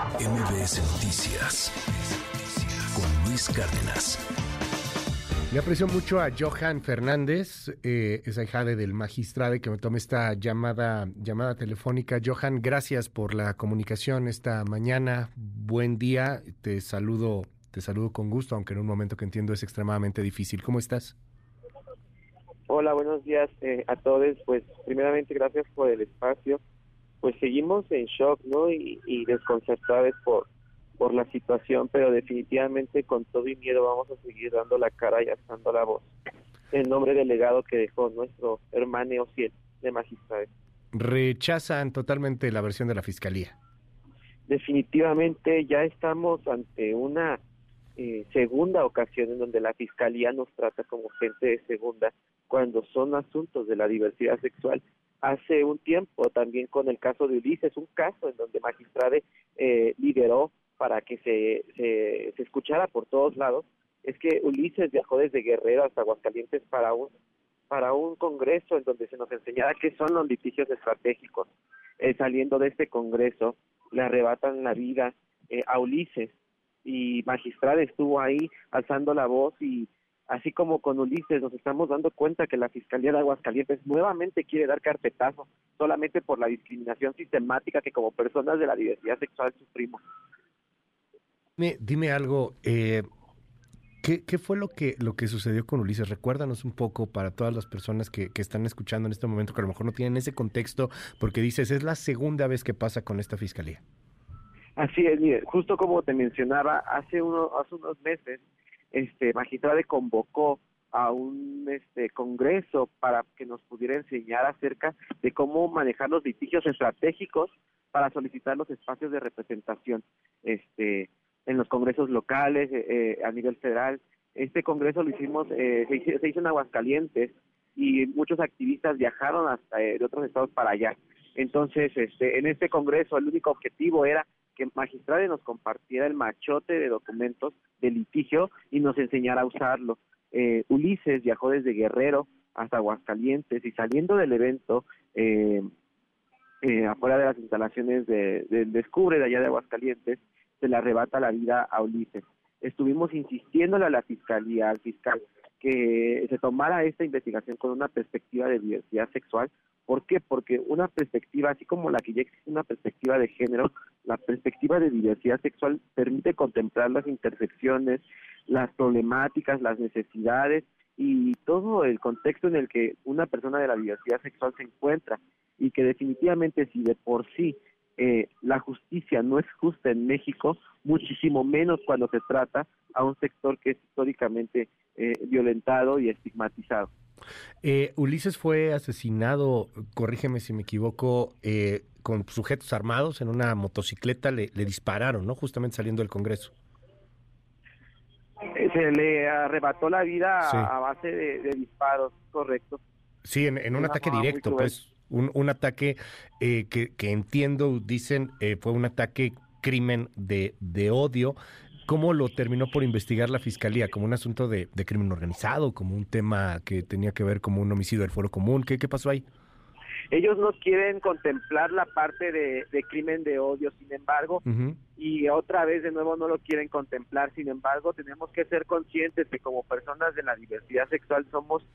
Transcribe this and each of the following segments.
MBS Noticias con Luis Cárdenas. Le aprecio mucho a Johan Fernández, eh, esa hija del magistrado que me tome esta llamada, llamada telefónica. Johan, gracias por la comunicación esta mañana. Buen día. Te saludo, te saludo con gusto, aunque en un momento que entiendo es extremadamente difícil. ¿Cómo estás? Hola, buenos días eh, a todos. Pues primeramente gracias por el espacio. Pues seguimos en shock, ¿no? Y, y desconcertados por, por la situación, pero definitivamente con todo y miedo vamos a seguir dando la cara y alzando la voz. En nombre del legado que dejó nuestro hermano Ociel de magistrado. Rechazan totalmente la versión de la fiscalía. Definitivamente ya estamos ante una eh, segunda ocasión en donde la fiscalía nos trata como gente de segunda cuando son asuntos de la diversidad sexual. Hace un tiempo también con el caso de Ulises, un caso en donde Magistrade eh, lideró para que se, se, se, escuchara por todos lados, es que Ulises viajó desde Guerrero hasta Aguascalientes para un, para un congreso en donde se nos enseñara qué son los litigios estratégicos. Eh, saliendo de este congreso, le arrebatan la vida eh, a Ulises y Magistrade estuvo ahí alzando la voz y así como con Ulises nos estamos dando cuenta que la Fiscalía de Aguascalientes nuevamente quiere dar carpetazo solamente por la discriminación sistemática que como personas de la diversidad sexual sufrimos. Dime, dime algo, eh, ¿qué, ¿qué, fue lo que, lo que sucedió con Ulises? Recuérdanos un poco para todas las personas que, que están escuchando en este momento, que a lo mejor no tienen ese contexto, porque dices, es la segunda vez que pasa con esta Fiscalía. Así es, mire, justo como te mencionaba, hace, uno, hace unos meses este Magistrade convocó a un este congreso para que nos pudiera enseñar acerca de cómo manejar los litigios estratégicos para solicitar los espacios de representación este en los congresos locales eh, eh, a nivel federal. Este congreso lo hicimos eh, se, hizo, en Aguascalientes y muchos activistas viajaron hasta eh, de otros estados para allá. Entonces este en este congreso el único objetivo era que Magistrade nos compartiera el machote de documentos de litigio y nos enseñara a usarlo. Eh, Ulises viajó desde Guerrero hasta Aguascalientes y saliendo del evento, eh, eh, afuera de las instalaciones del de, de Descubre de allá de Aguascalientes, se le arrebata la vida a Ulises. Estuvimos insistiéndole a la fiscalía, al fiscal, que se tomara esta investigación con una perspectiva de diversidad sexual. ¿Por qué? Porque una perspectiva, así como la que ya existe una perspectiva de género, la perspectiva de diversidad sexual permite contemplar las intersecciones, las problemáticas, las necesidades y todo el contexto en el que una persona de la diversidad sexual se encuentra y que definitivamente si de por sí eh, la justicia no es justa en México, muchísimo menos cuando se trata a un sector que es históricamente eh, violentado y estigmatizado. Eh, Ulises fue asesinado, corrígeme si me equivoco, eh, con sujetos armados en una motocicleta, le, le, dispararon, ¿no? Justamente saliendo del Congreso. Se le arrebató la vida sí. a, base de, de, disparos, correcto. Sí, en, en un ataque directo, pues, un, un ataque eh, que, que, entiendo, dicen, eh, fue un ataque crimen de, de odio. ¿Cómo lo terminó por investigar la fiscalía? ¿Como un asunto de, de, crimen organizado? ¿Como un tema que tenía que ver como un homicidio del foro común? ¿Qué, qué pasó ahí? Ellos no quieren contemplar la parte de, de crimen de odio, sin embargo, uh -huh. y otra vez de nuevo no lo quieren contemplar, sin embargo, tenemos que ser conscientes que como personas de la diversidad sexual somos,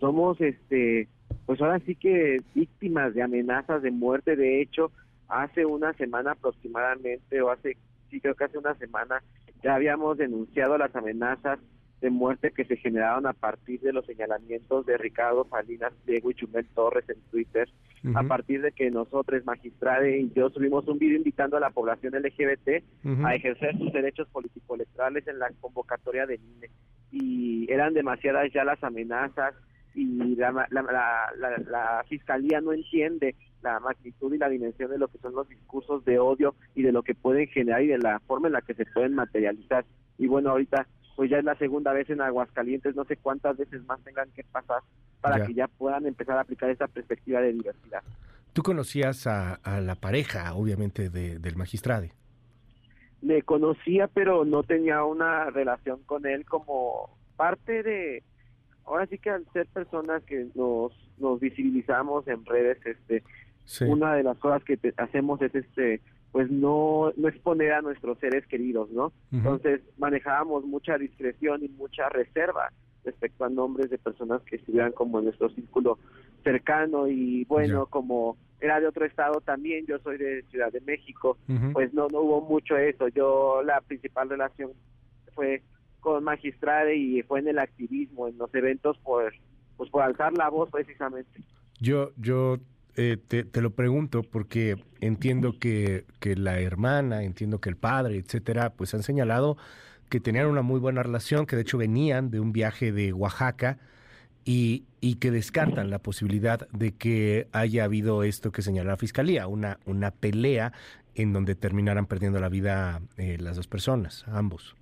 somos, este, pues ahora sí que víctimas de amenazas de muerte. De hecho, hace una semana aproximadamente, o hace, sí creo que hace una semana, ya habíamos denunciado las amenazas de muerte que se generaron a partir de los señalamientos de Ricardo Salinas Diego y Chumel Torres en Twitter, uh -huh. a partir de que nosotros, Magistrade y yo subimos un video invitando a la población LGBT uh -huh. a ejercer sus derechos político-electorales en la convocatoria del INE. Y eran demasiadas ya las amenazas y la, la, la, la, fiscalía no entiende la magnitud y la dimensión de lo que son los discursos de odio y de lo que pueden generar y de la forma en la que se pueden materializar. Y bueno, ahorita pues ya es la segunda vez en Aguascalientes, no sé cuántas veces más tengan que pasar para ya. que ya puedan empezar a aplicar esta perspectiva de diversidad. Tú conocías a, a la pareja, obviamente, de, del magistrado. Le conocía, pero no tenía una relación con él como parte de, ahora sí que al ser personas que nos, nos visibilizamos en redes, este, sí. una de las cosas que te, hacemos es este pues no, no exponer a nuestros seres queridos, ¿no? Entonces manejábamos mucha discreción y mucha reserva respecto a nombres de personas que estuvieran como en nuestro círculo cercano y bueno, como era de otro estado también, yo soy de Ciudad de México, pues no, no hubo mucho eso, yo la principal relación fue con Magistrade y fue en el activismo, en los eventos por, pues por alzar la voz precisamente. Yo, yo eh, te, te, lo pregunto porque entiendo que, que la hermana, entiendo que el padre, etcétera, pues han señalado que tenían una muy buena relación, que de hecho venían de un viaje de Oaxaca y, y que descartan la posibilidad de que haya habido esto que señala la fiscalía, una, una pelea en donde terminaran perdiendo la vida eh, las dos personas, ambos.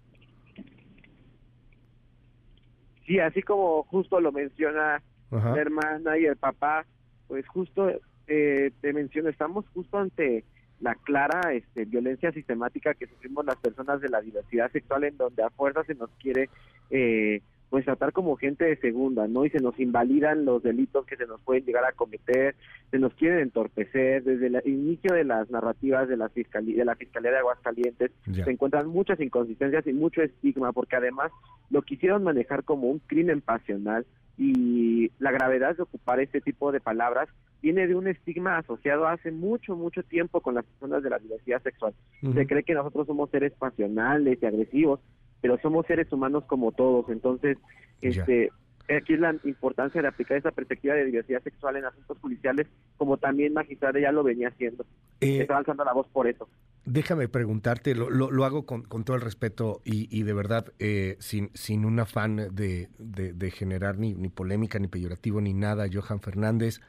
Sí, así como justo lo menciona la hermana y el papá, pues justo eh, te menciono, estamos justo ante la clara este, violencia sistemática que sufrimos las personas de la diversidad sexual en donde a fuerza se nos quiere eh, pues tratar como gente de segunda, ¿no? Y se nos invalidan los delitos que se nos pueden llegar a cometer, se nos quieren entorpecer, desde el inicio de las narrativas de la Fiscalía de, la Fiscalía de Aguascalientes se encuentran muchas inconsistencias y mucho estigma, porque además lo quisieron manejar como un crimen pasional y la gravedad de ocupar este tipo de palabras viene de un estigma asociado hace mucho, mucho tiempo con las personas de la diversidad sexual. Se cree que nosotros somos seres pasionales y agresivos, pero somos seres humanos como todos. Entonces, este, aquí es la importancia de aplicar esa perspectiva de diversidad sexual en asuntos judiciales, como también magistrada ya lo venía haciendo. Eh, Está alzando la voz por eso. Déjame preguntarte, lo, lo, hago con, con, todo el respeto y, y de verdad eh, sin, sin un afán de, de, de generar ni, ni, polémica, ni peyorativo, ni nada, Johan Fernández.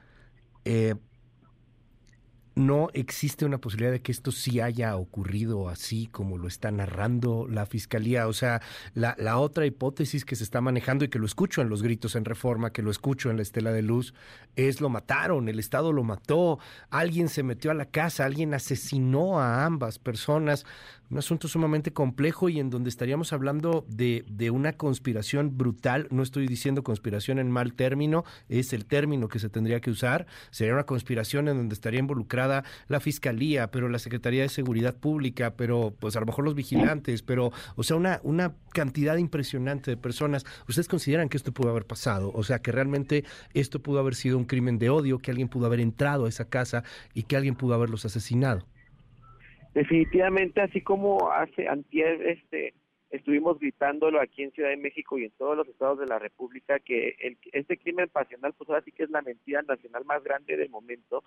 Eh, no existe una posibilidad de que esto sí haya ocurrido así como lo está narrando la fiscalía. O sea, la, la, otra hipótesis que se está manejando y que lo escucho en los gritos en reforma, que lo escucho en la estela de luz, es lo mataron, el Estado lo mató, alguien se metió a la casa, alguien asesinó a ambas personas un asunto sumamente complejo y en donde estaríamos hablando de, de, una conspiración brutal. No estoy diciendo conspiración en mal término, es el término que se tendría que usar. Sería una conspiración en donde estaría involucrada la Fiscalía, pero la Secretaría de Seguridad Pública, pero pues a lo mejor los vigilantes, pero, o sea, una, una cantidad impresionante de personas. ¿Ustedes consideran que esto pudo haber pasado? O sea, que realmente esto pudo haber sido un crimen de odio, que alguien pudo haber entrado a esa casa y que alguien pudo haberlos asesinado definitivamente así como hace antier este estuvimos gritándolo aquí en Ciudad de México y en todos los estados de la República que el, este crimen pasional pues ahora sí que es la mentira nacional más grande del momento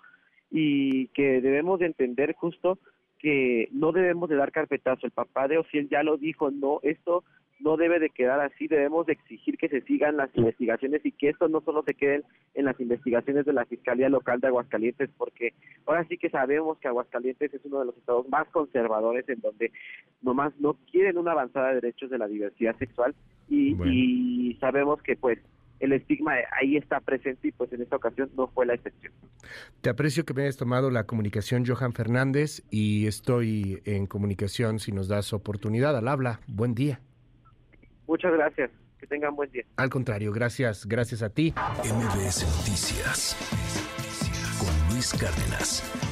y que debemos de entender justo que no debemos de dar carpetazo. El papá de Ociel ya lo dijo, no, esto no debe de quedar así, debemos de exigir que se sigan las investigaciones y que esto no solo se quede en las investigaciones de la Fiscalía Local de Aguascalientes, porque ahora sí que sabemos que Aguascalientes es uno de los estados más conservadores en donde nomás no quieren una avanzada de derechos de la diversidad sexual y, y sabemos que pues el estigma ahí está presente y pues en esta ocasión no fue la excepción. Te aprecio que me hayas tomado la comunicación, Johan Fernández, y estoy en comunicación si nos das oportunidad al habla. Buen día. Muchas gracias. Que tengan buen día. Al contrario, gracias, gracias a ti. MBS Noticias con Luis Cárdenas.